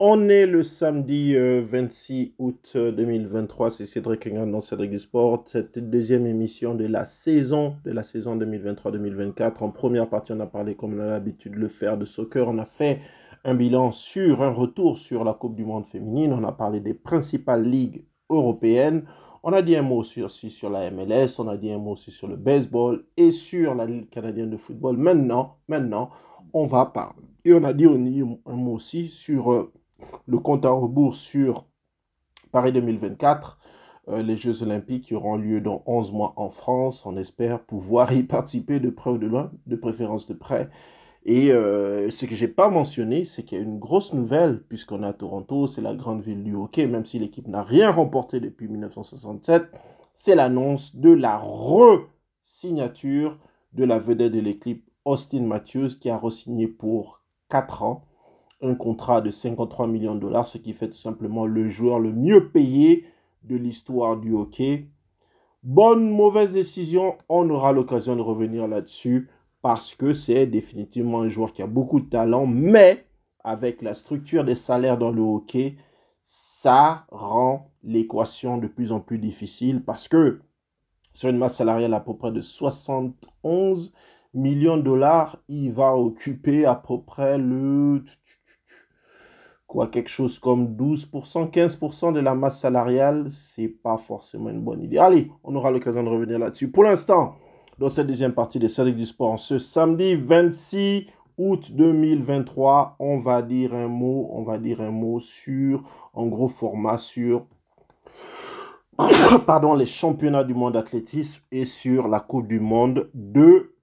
On est le samedi 26 euh, août 2023, euh, c'est Cédric Engan dans Cédric du Sport. Cette deuxième émission de la saison, de la saison 2023-2024. En première partie, on a parlé, comme on a l'habitude de le faire, de soccer. On a fait un bilan sur un retour sur la Coupe du Monde féminine. On a parlé des principales ligues européennes. On a dit un mot aussi sur la MLS, on a dit un mot aussi sur le baseball et sur la Ligue canadienne de football. Maintenant, maintenant, on va parler. Et on a dit un mot aussi sur euh, le compte à rebours sur Paris 2024, euh, les Jeux Olympiques qui auront lieu dans 11 mois en France. On espère pouvoir y participer de près ou de loin, de préférence de près. Et euh, ce que j'ai pas mentionné, c'est qu'il y a une grosse nouvelle, puisqu'on est à Toronto, c'est la grande ville du hockey, même si l'équipe n'a rien remporté depuis 1967, c'est l'annonce de la re-signature de la vedette de l'équipe, Austin Matthews, qui a re-signé pour 4 ans un contrat de 53 millions de dollars, ce qui fait tout simplement le joueur le mieux payé de l'histoire du hockey. Bonne, mauvaise décision, on aura l'occasion de revenir là-dessus parce que c'est définitivement un joueur qui a beaucoup de talent, mais avec la structure des salaires dans le hockey, ça rend l'équation de plus en plus difficile parce que sur une masse salariale à peu près de 71 millions de dollars, il va occuper à peu près le quoi, quelque chose comme 12%, 15% de la masse salariale, c'est pas forcément une bonne idée. Allez, on aura l'occasion de revenir là-dessus. Pour l'instant, dans cette deuxième partie des Cédric du Sport, ce samedi 26 août 2023, on va dire un mot, on va dire un mot sur, en gros format, sur pardon, les championnats du monde d'athlétisme et sur la Coupe du monde de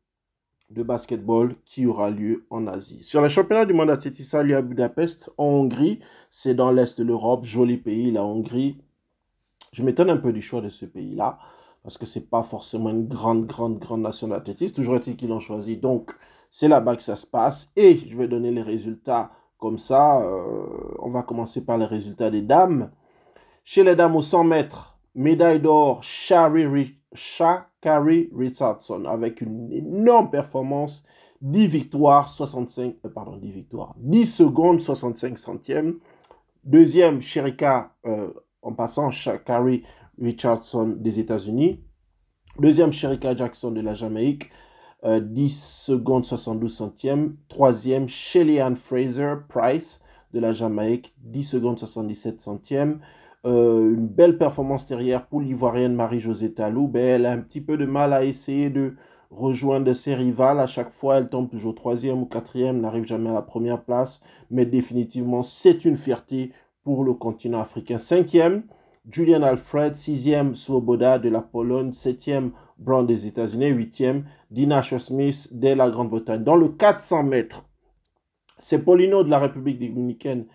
de basketball qui aura lieu en Asie. Sur le championnat du monde athlétisme lieu à Budapest, en Hongrie, c'est dans l'est de l'Europe, joli pays, la Hongrie. Je m'étonne un peu du choix de ce pays-là, parce que c'est pas forcément une grande, grande, grande nation d'athlétisme. Toujours est-il qu'ils l'ont choisi. Donc, c'est là-bas que ça se passe. Et je vais donner les résultats comme ça. Euh, on va commencer par les résultats des dames. Chez les dames au 100 mètres, médaille d'or, Shari Shakari Richardson avec une énorme performance. 10 victoires, 65, euh, pardon, 10 victoires, 10 secondes, 65 centièmes. Deuxième, Sherika, euh, en passant, Shakari Richardson des États-Unis. Deuxième, Sherika Jackson de la Jamaïque, 10 euh, secondes 72 centièmes. Troisième, Shelly Ann Fraser Price de la Jamaïque, 10 secondes 77 centièmes. Euh, une belle performance derrière pour l'Ivoirienne Marie-Josée Talou. Ben, elle a un petit peu de mal à essayer de rejoindre ses rivales. À chaque fois, elle tombe toujours troisième ou quatrième, n'arrive jamais à la première place. Mais définitivement, c'est une fierté pour le continent africain. Cinquième, Julian Alfred. Sixième, Swoboda de la Pologne. Septième, Brown des États-Unis. Huitième, Dina Smith de la Grande-Bretagne. Dans le 400 mètres, c'est Paulino de la République dominicaine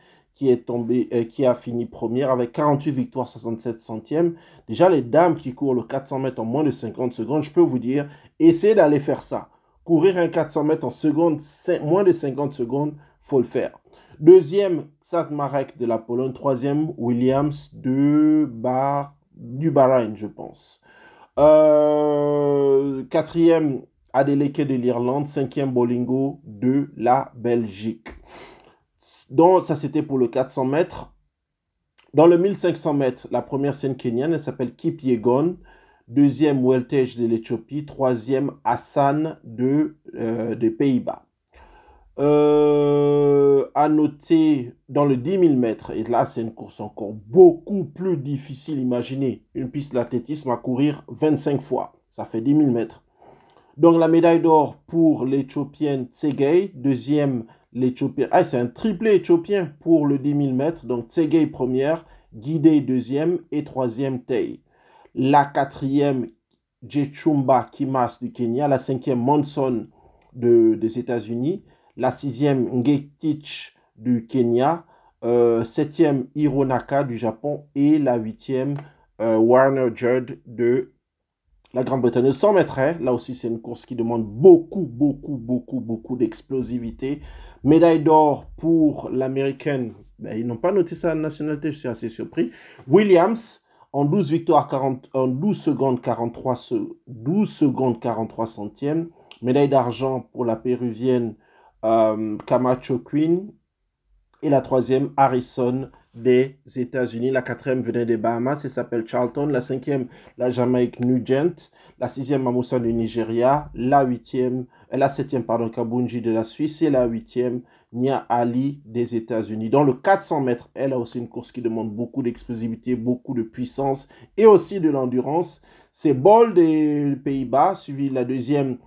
qui est tombé, euh, qui a fini première avec 48 victoires, 67 centièmes. Déjà, les dames qui courent le 400 mètres en moins de 50 secondes, je peux vous dire, essayez d'aller faire ça. Courir un 400 mètres en seconde, moins de 50 secondes, faut le faire. Deuxième, Sat Marek de la Pologne. Troisième, Williams de Bar, du Bahreïn, je pense. Euh, quatrième, Adeleke de l'Irlande. Cinquième, Bolingo de la Belgique. Donc, ça, c'était pour le 400 mètres. Dans le 1500 mètres, la première scène kenyane, elle s'appelle Kip Yegon. Deuxième, Weltej de l'Éthiopie. Troisième, Hassan de, euh, des Pays-Bas. Euh, à noter dans le 10 000 mètres, et là c'est une course encore beaucoup plus difficile. Imaginez une piste d'athlétisme à courir 25 fois, ça fait 10 000 mètres. Donc la médaille d'or pour l'Éthiopienne Tsegay, deuxième l'Éthiopien. Ah, c'est un triplé éthiopien pour le 10 000 mètres. Donc, Tsegay première, Guidé deuxième et troisième Tei. La quatrième, Jechumba Kimas du Kenya. La cinquième, Monson de, des États-Unis. La sixième, Ngetich du Kenya. Euh, septième, Hironaka du Japon. Et la huitième, euh, Warner Judd de la Grande-Bretagne. 100 mètres, hein. là aussi c'est une course qui demande beaucoup, beaucoup, beaucoup, beaucoup d'explosivité. Médaille d'or pour l'américaine. Ben, ils n'ont pas noté sa nationalité, je suis assez surpris. Williams, en 12 victoires, 40, en 12 secondes 43, 12 secondes 43 centièmes. Médaille d'argent pour la péruvienne euh, Camacho Queen. Et la troisième, Harrison des États-Unis. La quatrième venait des Bahamas, elle s'appelle Charlton. La cinquième, la Jamaïque Nugent. La sixième, Mamoussa du Nigeria. La huitième, euh, la septième, pardon, Kabunji de la Suisse. Et la huitième, Nia Ali des États-Unis. Dans le 400 mètres, elle a aussi une course qui demande beaucoup d'explosivité, beaucoup de puissance et aussi de l'endurance. C'est Ball des Pays-Bas, suivi la deuxième,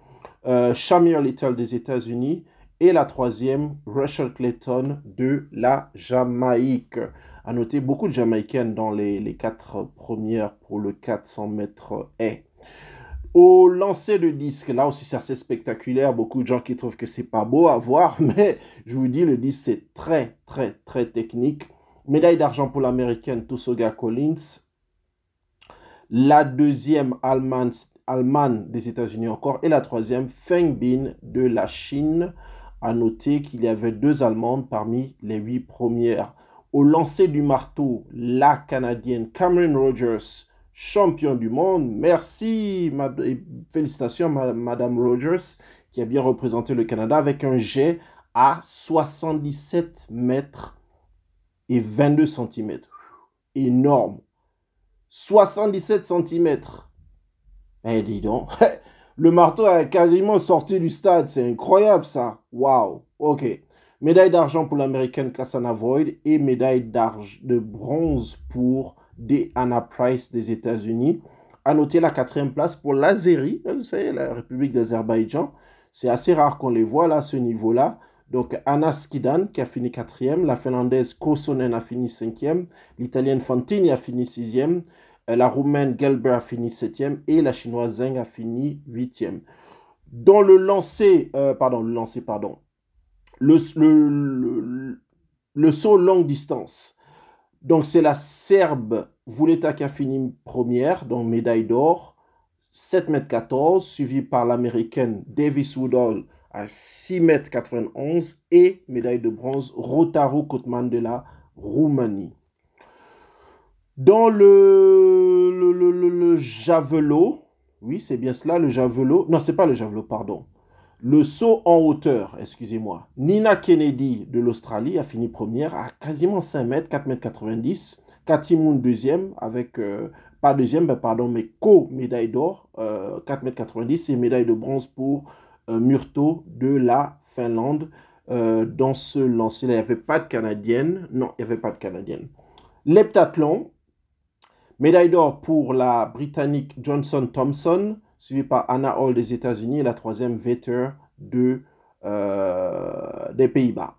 euh, Shamir Little des États-Unis. Et la troisième, Rachel Clayton de la Jamaïque. À noter beaucoup de Jamaïcaines dans les, les quatre premières pour le 400 mètres haies. Au lancer de disque, là aussi c'est assez spectaculaire. Beaucoup de gens qui trouvent que c'est pas beau à voir, mais je vous dis, le disque c'est très, très, très technique. Médaille d'argent pour l'américaine Tusoga Collins. La deuxième, allemande des États-Unis encore. Et la troisième, Feng Bin de la Chine. À noter qu'il y avait deux Allemandes parmi les huit premières. Au lancer du marteau, la Canadienne Cameron Rogers, champion du monde. Merci et félicitations Madame Rogers qui a bien représenté le Canada avec un jet à 77 mètres et 22 cm. Énorme. 77 cm. Eh, dis donc. Le marteau a quasiment sorti du stade. C'est incroyable, ça. Waouh. OK. Médaille d'argent pour l'américaine Cassana Void et médaille de bronze pour Anna Price des États-Unis. À noter la quatrième place pour l'Azérie, vous savez, la République d'Azerbaïdjan. C'est assez rare qu'on les voit là à ce niveau-là. Donc Anna Skidan qui a fini quatrième, la Finlandaise Kosonen a fini cinquième, l'Italienne Fantini a fini sixième, la Roumaine Gelber a fini septième et la Chinoise Zeng a fini huitième. Dans le lancer, euh, pardon, le lancer, pardon, le, saut longue distance. Donc c'est la Serbe Vuleta qui a fini première, donc médaille d'or, 7 m 14, suivi par l'américaine Davis Woodall à 6 m 91 et médaille de bronze Rotaru Kotman de la Roumanie. Dans le, le, javelot, oui, c'est bien cela, le javelot. Non, c'est pas le javelot, pardon. Le saut en hauteur, excusez-moi. Nina Kennedy de l'Australie a fini première à quasiment 5 mètres, 4 mètres 90. Cathy deuxième avec, euh, pas deuxième, ben, pardon, mais co-médaille d'or, 4 euh, mètres 90 et médaille de bronze pour euh, Murto de la Finlande. dans ce lancer-là, il n'y avait pas de Canadienne. Non, il n'y avait pas de Canadienne. L'heptathlon, Médaille d'or pour la Britannique Johnson Thompson, suivie par Anna Hall des États-Unis et la troisième Vetter euh, des Pays-Bas.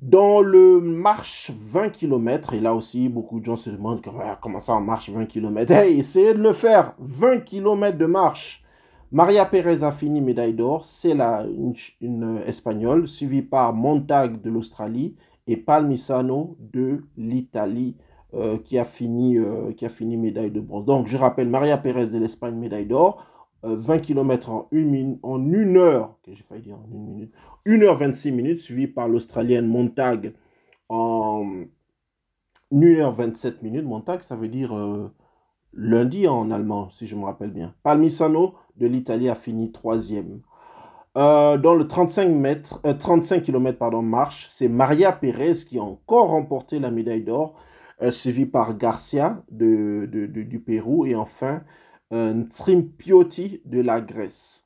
Dans le marche 20 km, et là aussi beaucoup de gens se demandent comment ça en marche 20 km. Hey, essayez de le faire, 20 km de marche. Maria Pérez a fini médaille d'or, c'est une, une, espagnole, suivie par Montag de l'Australie et Palmisano de l'Italie. Euh, qui, a fini, euh, qui a fini médaille de bronze. Donc, je rappelle, Maria Pérez de l'Espagne, médaille d'or. 20 km en une, en une heure, que j'ai failli dire en une minute, 1 heure 26 minutes, suivi par l'Australienne Montag en 1 heure 27 minutes. Montag, ça veut dire euh, lundi en allemand, si je me rappelle bien. Palmisano de l'Italie a fini troisième. dans le 35, mètres, 35 km pardon, marche, c'est Maria Pérez qui a encore remporté la médaille d'or euh, suivi par Garcia du Pérou et enfin un Trimpioti de la Grèce.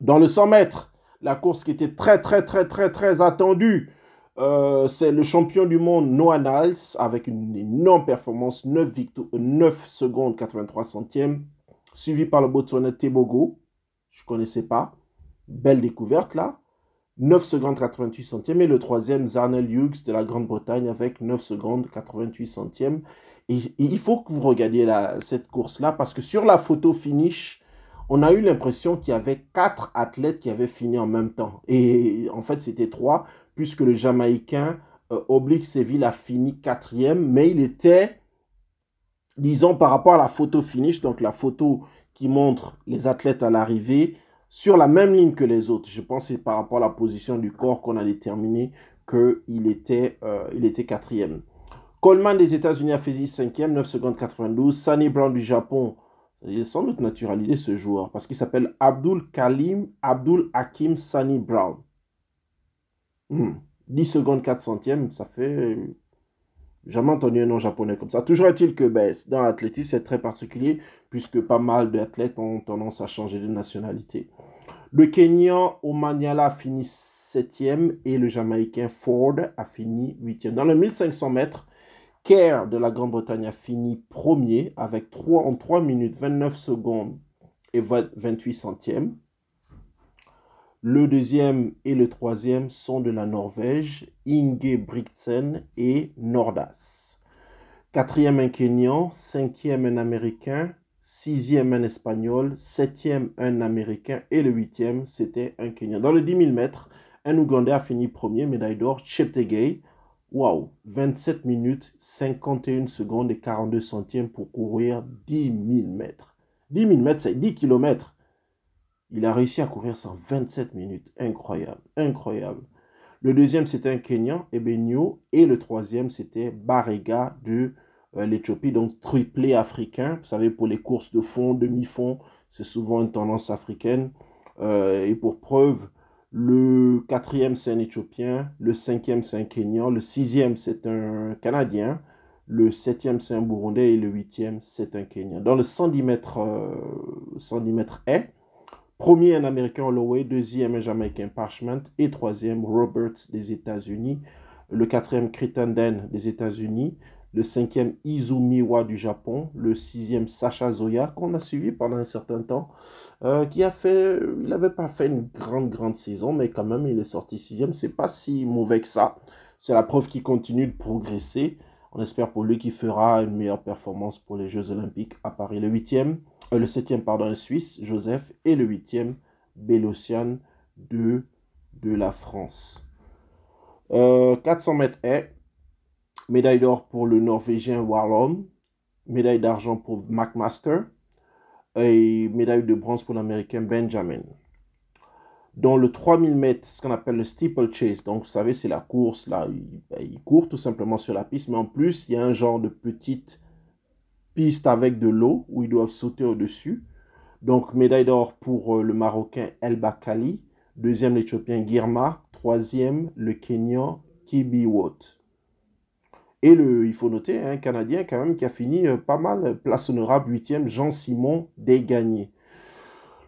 Dans le 100 mètres, la course qui était très très très très très attendue, euh, c'est le champion du monde Noah Niles avec une énorme performance, 9, 9 secondes 83 centièmes, suivi par le Botswana Tebogo, je ne connaissais pas, belle découverte là. 9 secondes 88 centièmes. Et le troisième, Zarnel Hughes de la Grande-Bretagne avec 9 secondes 88 centièmes. Et, il faut que vous regardiez cette course-là parce que sur la photo finish, on a eu l'impression qu'il y avait quatre athlètes qui avaient fini en même temps. Et en fait, c'était trois, puisque le Jamaïcain euh, Oblique Seville a fini quatrième, mais il était, disons, par rapport à la photo finish, donc la photo qui montre les athlètes à l'arrivée, sur la même ligne que les autres. Je pense que c'est par rapport à la position du corps qu'on a déterminé qu'il était, euh, il était quatrième. Coleman des États-Unis a fait 5 9 secondes 92. Sunny Brown du Japon, il est sans doute naturalisé ce joueur parce qu'il s'appelle Abdul Kalim Abdul Hakim Sunny Brown. Hmm. 10 secondes 4 centièmes, ça fait jamais entendu un nom japonais comme ça. Toujours est-il que ben, dans l'athlétisme, c'est très particulier puisque pas mal d'athlètes ont tendance à changer de nationalité. Le Kenyan Omanyala a fini 7e et le Jamaïcain Ford a fini 8e. Dans le 1500 mètres, Kerr de la Grande-Bretagne a fini premier avec 3, en 3 minutes 29 secondes et 28 centièmes. Le deuxième et le troisième sont de la Norvège, Inge Brigtsen et Nordas. Quatrième un Kenyan, cinquième un Américain, sixième un Espagnol, septième un Américain et le huitième c'était un Kenyan. Dans le 10 000 mètres, un Ougandais a fini premier, médaille d'or, Cheptegei. Waouh, 27 minutes, 51 secondes et 42 centièmes pour courir 10 000 mètres. 10 000 mètres, c'est 10 kilomètres. Il a réussi à courir ça en 27 minutes. Incroyable, incroyable. Le deuxième, c'était un Kenyan, Ebenio. Et le troisième, c'était Barega de euh, l'Éthiopie, donc triplé africain. Vous savez, pour les courses de fond, demi-fond, c'est souvent une tendance africaine. Euh, et pour preuve, le quatrième, c'est un Éthiopien. Le cinquième, c'est un Kenyan. Le sixième, c'est un Canadien. Le septième, c'est un Burundais. Et le huitième, c'est un Kenyan. Dans le 110 mètres, 110 euh, mètres est, Premier, un Américain Holloway. Deuxième, un Jamaïcain Parchment. Et troisième, Roberts des États-Unis. Le quatrième, Crittenden des États-Unis. Le cinquième, Izumiwa du Japon. Le sixième, Sacha Zoya, qu'on a suivi pendant un certain temps. Euh, qui a fait, il n'avait pas fait une grande, grande saison, mais quand même, il est sorti sixième. C'est pas si mauvais que ça. C'est la preuve qu'il continue de progresser. On espère pour lui qu'il fera une meilleure performance pour les Jeux Olympiques à Paris. Le huitième, euh, le septième, pardon, un Suisse, Joseph, et le huitième, Bélocian de, de la France. 400 euh, mètres est, médaille d'or pour le Norvégien Wallon, médaille d'argent pour McMaster, et médaille de bronze pour l'Américain Benjamin. Dans le 3000 mètres, ce qu'on appelle le steeple chase, donc vous savez, c'est la course, là, il, il, court tout simplement sur la piste, mais en plus, il y a un genre de petite piste avec de l'eau où ils doivent sauter au-dessus. Donc médaille d'or pour euh, le Marocain El Bakali, deuxième l'Éthiopien Girma, troisième le Kenyan Kibiwot. Et le, il faut noter un Canadien quand même qui a fini euh, pas mal, place honorable, huitième, Jean-Simon Desgagnés.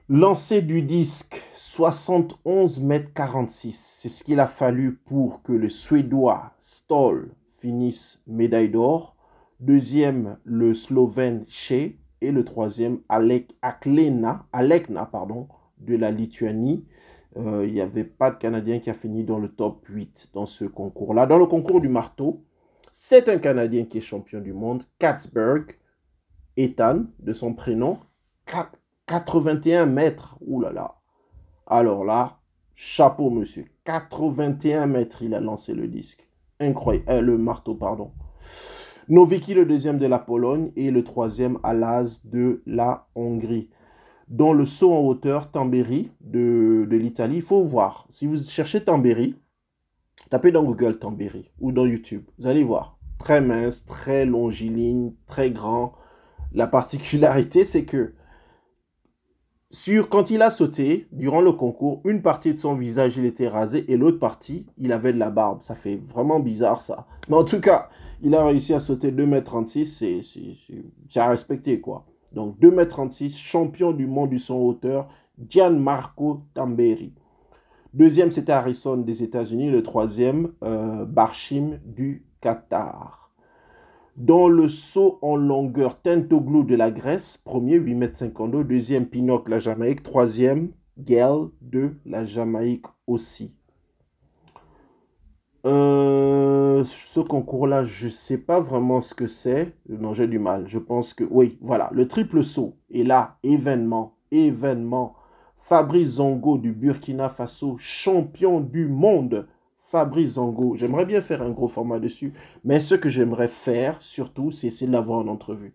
Lancer du disque, 71 mètres 46. C'est ce qu'il a fallu pour que le Suédois Stoll finisse médaille d'or. Deuxième, le Slovène Che. Et le troisième, Alek, Aklena, Alekna pardon, de la Lituanie. Euh, il n'y avait pas de Canadien qui a fini dans le top 8 dans ce concours-là. Dans le concours du marteau, c'est un Canadien qui est champion du monde, Katzberg, Ethan, de son prénom, 81 mètres. Ouh là là. Alors là, chapeau monsieur. 81 mètres, il a lancé le disque. Incroyable. Euh, le marteau, pardon. Noviki, le deuxième de la Pologne, et le troisième Alaz de la Hongrie. Dans le saut en hauteur, Tambéry de, l'Italie, il faut voir. Si vous cherchez Tambéry, tapez dans Google Tambéry ou dans YouTube. Vous allez voir. Très mince, très longiligne, très grand. La particularité, c'est que sur, quand il a sauté, durant le concours, une partie de son visage, il était rasé et l'autre partie, il avait de la barbe. Ça fait vraiment bizarre ça. Mais en tout cas, il a réussi à sauter 2m36, c'est à respecter quoi. Donc 2m36, champion du monde du son hauteur, Gianmarco Tamberi. Deuxième, c'était Harrison des États-Unis. Le troisième, euh, Barshim du Qatar. Dans le saut en longueur, Tentoglou de la Grèce, premier 8m52. Deuxième, Pinoc la Jamaïque. Troisième, Gale de la Jamaïque aussi. Euh, ce concours-là, je ne sais pas vraiment ce que c'est. Non, j'ai du mal. Je pense que, oui, voilà, le triple saut. Et là, événement, événement. Fabrice Zongo du Burkina Faso, champion du monde. Fabrice Zongo, j'aimerais bien faire un gros format dessus. Mais ce que j'aimerais faire, surtout, c'est essayer de l'avoir en entrevue.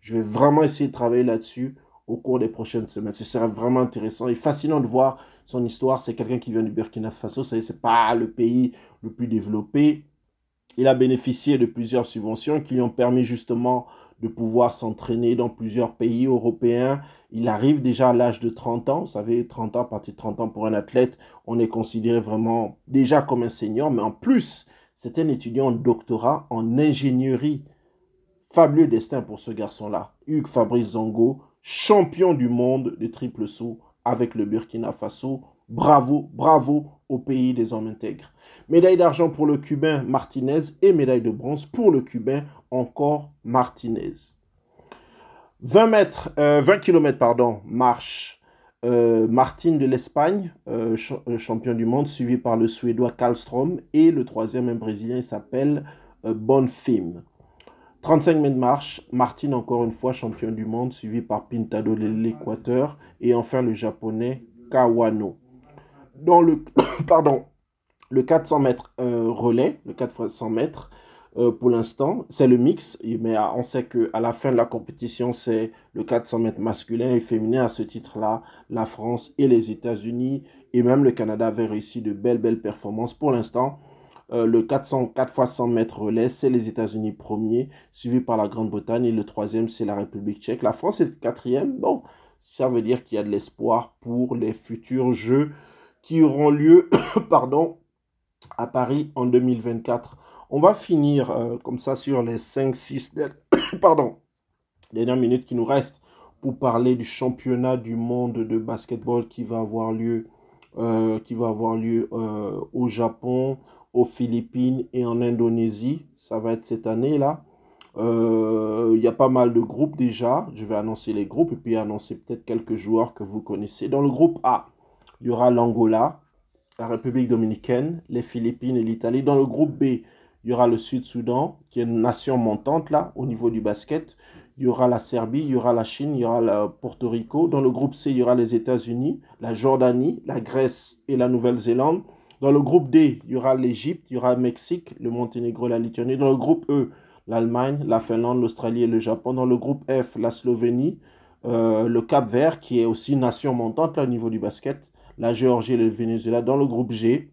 Je vais vraiment essayer de travailler là-dessus au cours des prochaines semaines. Ce serait vraiment intéressant et fascinant de voir son histoire. C'est quelqu'un qui vient du Burkina Faso. Ce n'est pas le pays le plus développé. Il a bénéficié de plusieurs subventions qui lui ont permis justement de pouvoir s'entraîner dans plusieurs pays européens. Il arrive déjà à l'âge de 30 ans. Vous savez, 30 ans, à partir de 30 ans pour un athlète, on est considéré vraiment déjà comme un senior. Mais en plus, c'est un étudiant en doctorat en ingénierie. Fabuleux destin pour ce garçon-là. Hugues Fabrice Zongo, champion du monde de triple saut avec le Burkina Faso. Bravo, bravo au pays des hommes intègres. Médaille d'argent pour le Cubain Martinez et médaille de bronze pour le Cubain encore Martinez. 20 mètres, 20 euh, km pardon, marche euh, Martin de l'Espagne, euh, champion du monde, suivi par le Suédois Karlstrom et le troisième, un Brésilien, il s'appelle Bonfim. 35 mètres marche, Martin encore une fois champion du monde, suivi par Pintado de l'Équateur et enfin le japonais Kawano. Dans le, pardon, le 400 mètres relais, le 400 mètres, euh, pour l'instant. C'est le mix, mais on sait qu'à la fin de la compétition, c'est le 400 mètres masculin et féminin. À ce titre-là, la France et les États-Unis et même le Canada avaient réussi de belles, belles performances. Pour l'instant, euh, le 400, 4 x 100 mètres relais, c'est les États-Unis premiers, suivi par la Grande-Bretagne et le troisième, c'est la République tchèque. La France est quatrième. Bon, ça veut dire qu'il y a de l'espoir pour les futurs Jeux qui auront lieu pardon, à Paris en 2024. On va finir euh, comme ça sur les 5-6 pardon, dernières minutes qui nous restent pour parler du championnat du monde de basketball qui va avoir lieu, euh, qui va avoir lieu euh, au Japon, aux Philippines et en Indonésie. Ça va être cette année-là. Il y a pas mal de groupes déjà. Je vais annoncer les groupes et puis annoncer peut-être quelques joueurs que vous connaissez. Dans le groupe A, il y aura l'Angola, la République dominicaine, les Philippines et l'Italie. Dans le groupe B, il y aura le Sud-Soudan, qui est une nation montante là, au niveau du basket. Il y aura la Serbie, il y aura la Chine, il y aura le Porto Rico. Dans le groupe C, il y aura les États-Unis, la Jordanie, la Grèce et la Nouvelle-Zélande. Dans le groupe D, il y aura l'Égypte, il y aura le Mexique, le Monténégro, la Lituanie. Dans le groupe E, l'Allemagne, la Finlande, l'Australie et le Japon. Dans le groupe F, la Slovénie, euh, le Cap Vert, qui est aussi nation montante au niveau du basket, la Géorgie et le Venezuela. Dans le groupe G,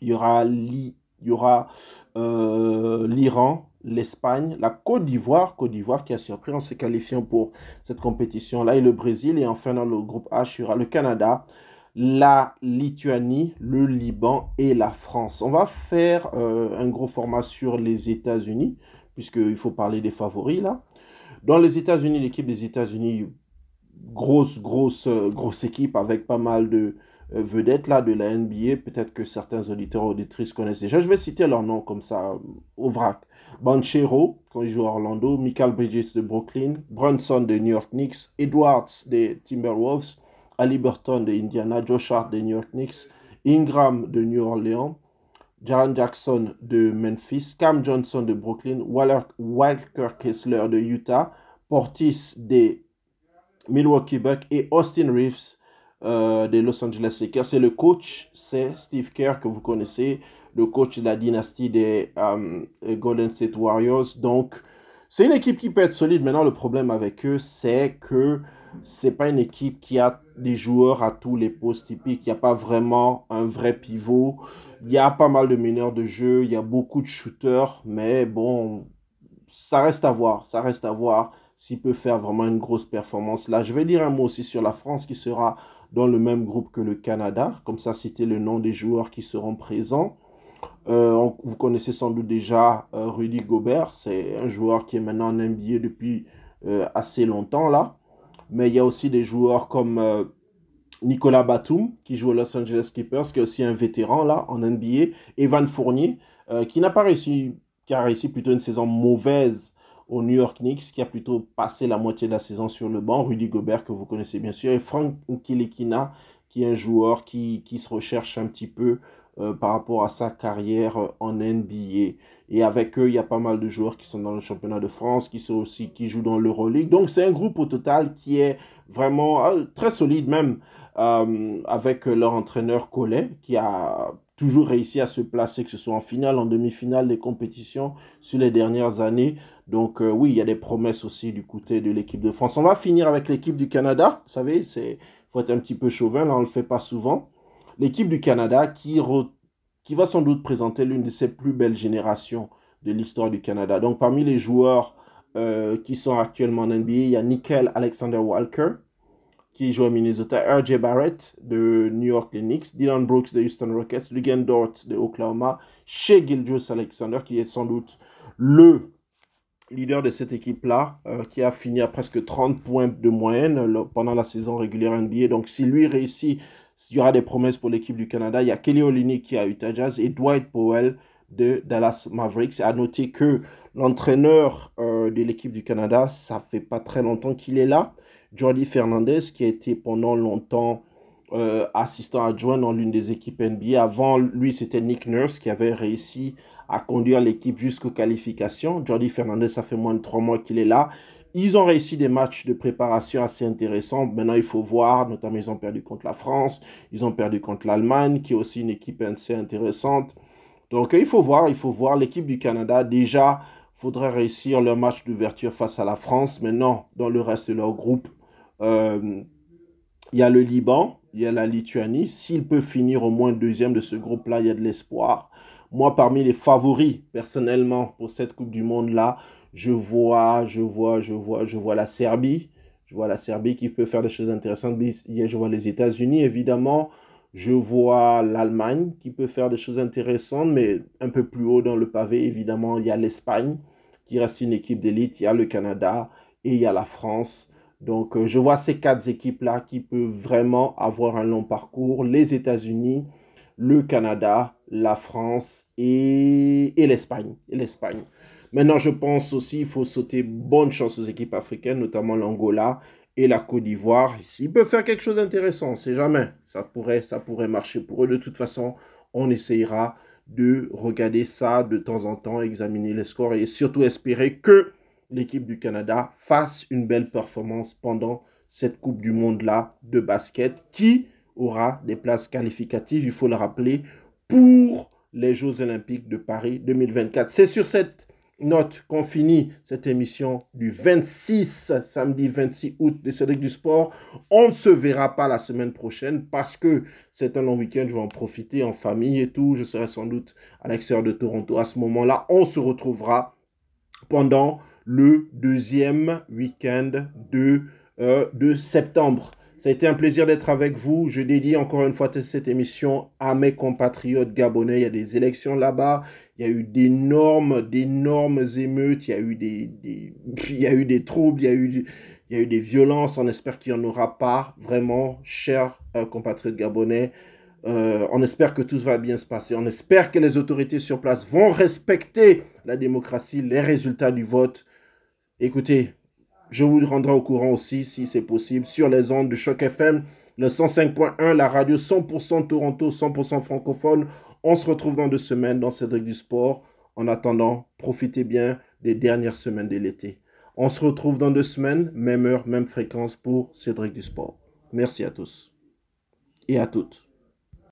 il y aura l'I il y aura euh, l'Iran, l'Espagne, la Côte d'Ivoire, Côte d'Ivoire qui a surpris en se qualifiant pour cette compétition-là, et le Brésil. Et enfin, dans le groupe H, il y aura le Canada, la Lituanie, le Liban et la France. On va faire euh, un gros format sur les États-Unis, puisqu'il faut parler des favoris là. Dans les États-Unis, l'équipe des États-Unis, grosse, grosse, euh, grosse équipe avec pas mal de, euh, vedettes là de la NBA, peut-être que certains auditeurs auditrices connaissent déjà. Je vais citer leurs noms comme ça au vrac. Banchero, quand il joue à Orlando, Michael Bridges de Brooklyn, Brunson de New York Knicks, Edwards des Timberwolves, Ali Burton de Indiana, Josh Hart de New York Knicks, Ingram de New Orleans, Jaron Jackson de Memphis, Cam Johnson de Brooklyn, Walker Kessler de Utah, Portis des Milwaukee Bucks et Austin Reeves euh, des Los Angeles Lakers. C'est le coach, c'est Steve Kerr que vous connaissez, le coach de la dynastie des euh, Golden State Warriors. Donc, c'est une équipe qui peut être solide. Maintenant, le problème avec eux, c'est que c'est pas une équipe qui a des joueurs à tous les postes typiques. Il n'y a pas vraiment un vrai pivot. Il y a pas mal de meneurs de jeu. Il y a beaucoup de shooters. Mais bon, ça reste à voir. Ça reste à voir s'il peut faire vraiment une grosse performance. Là, je vais dire un mot aussi sur la France qui sera dans le même groupe que le Canada. Comme ça, c'était le nom des joueurs qui seront présents. Euh, vous connaissez sans doute déjà euh, Rudy Gobert. C'est un joueur qui est maintenant en NBA depuis euh, assez longtemps là. Mais il y a aussi des joueurs comme Nicolas Batum qui joue aux Los Angeles Clippers, qui est aussi un vétéran là en NBA. Evan Fournier qui n'a pas réussi, qui a réussi plutôt une saison mauvaise au New York Knicks, qui a plutôt passé la moitié de la saison sur le banc, Rudy Gobert, que vous connaissez bien sûr, et Frank Ntilikina, qui est un joueur qui, se recherche un petit peu euh, par rapport à sa carrière en NBA. Et avec eux, il y a pas mal de joueurs qui sont dans le championnat de France, qui sont aussi qui jouent dans l'Euroleague. Donc c'est un groupe au total qui est vraiment euh, très solide, même euh, avec leur entraîneur Collet, qui a toujours réussi à se placer, que ce soit en finale, en demi-finale des compétitions sur les dernières années. Donc euh, oui, il y a des promesses aussi du côté de l'équipe de France. On va finir avec l'équipe du Canada. Vous savez, c'est faut être un petit peu chauvin, là on le fait pas souvent. L'équipe du Canada qui, va sans doute présenter l'une de ses plus belles générations de l'histoire du Canada. Donc parmi les joueurs euh, qui sont actuellement en NBA. Il y a Nickel Alexander Walker, qui joue à Minnesota, RJ Barrett de New York Knicks, Dylan Brooks de Houston Rockets, Lugan Dort de Oklahoma, Shea Gilgeous Alexander, qui est sans doute le leader de cette équipe-là, euh, qui a fini à presque 30 points de moyenne pendant la saison régulière NBA. Donc, si lui réussit, il y aura des promesses pour l'équipe du Canada. Il y a Kelly Olynyk qui a Utah Jazz et Dwight Powell de Dallas Mavericks. À noter que l'entraîneur euh, de l'équipe du Canada, ça fait pas très longtemps qu'il est là. Jordi Fernandez, qui a été pendant longtemps euh, assistant adjoint dans l'une des équipes NBA. Avant lui, c'était Nick Nurse qui avait réussi à conduire l'équipe jusqu'aux qualifications. Jordi Fernandez, ça fait moins de trois mois qu'il est là. Ils ont réussi des matchs de préparation assez intéressants. Maintenant, il faut voir, notamment, ils ont perdu contre la France, ils ont perdu contre l'Allemagne, qui est aussi une équipe assez intéressante. Donc, il faut voir, il faut voir. L'équipe du Canada, déjà, faudrait réussir leur match d'ouverture face à la France. Maintenant, dans le reste de leur groupe, euh, il y a le Liban, il y a la Lituanie. S'ils peuvent finir au moins deuxième de ce groupe-là, il y a de l'espoir. Moi, parmi les favoris, personnellement, pour cette Coupe du Monde-là, je vois, je vois, je vois, je vois la Serbie. Je vois la Serbie qui peut faire des choses intéressantes. Je vois les États-Unis, évidemment. Je vois l'Allemagne qui peut faire des choses intéressantes, mais un peu plus haut dans le pavé, évidemment, il y a l'Espagne qui reste une équipe d'élite. Il y a le Canada et il y a la France. Donc, euh, je vois ces quatre équipes-là qui peuvent vraiment avoir un long parcours. Les États-Unis, le Canada, la France et. Et l'Espagne. Maintenant, je pense aussi qu'il faut sauter bonne chance aux équipes africaines, notamment l'Angola et la Côte d'Ivoire. S'ils peuvent faire quelque chose d'intéressant, c'est jamais. Ça pourrait, ça pourrait marcher pour eux. De toute façon, on essayera de regarder ça de temps en temps, examiner les scores et surtout espérer que l'équipe du Canada fasse une belle performance pendant cette Coupe du Monde-là de basket qui aura des places qualificatives, il faut le rappeler, pour les Jeux Olympiques de Paris 2024. C'est sur cette note qu'on finit cette émission du 26, samedi 26 août de Cédric du Sport. On ne se verra pas la semaine prochaine parce que c'est un long week-end, je vais en profiter en famille et tout. Je serai sans doute à l'extérieur de Toronto à ce moment-là. On se retrouvera pendant le deuxième week-end de, euh, de septembre. Ça a été un plaisir d'être avec vous. Je dédie encore une fois cette émission à mes compatriotes gabonais. Il y a des élections là-bas. Il y a eu d'énormes, d'énormes émeutes. Il y a eu des, il y a eu des troubles. Il y a eu, il y a eu des violences. On espère qu'il n'y en aura pas. Vraiment, chers euh, compatriotes gabonais. Euh, on espère que tout va bien se passer. On espère que les autorités sur place vont respecter la démocratie, les résultats du vote. Écoutez, je vous rendrai au courant aussi, si c'est possible, sur les ondes de Choc FM, le 105.1, la radio 100% Toronto, 100% francophone. On se retrouve dans deux semaines dans Cédric du Sport. En attendant, profitez bien des dernières semaines de l'été. On se retrouve dans deux semaines, même heure, même fréquence pour Cédric du Sport. Merci à tous et à toutes.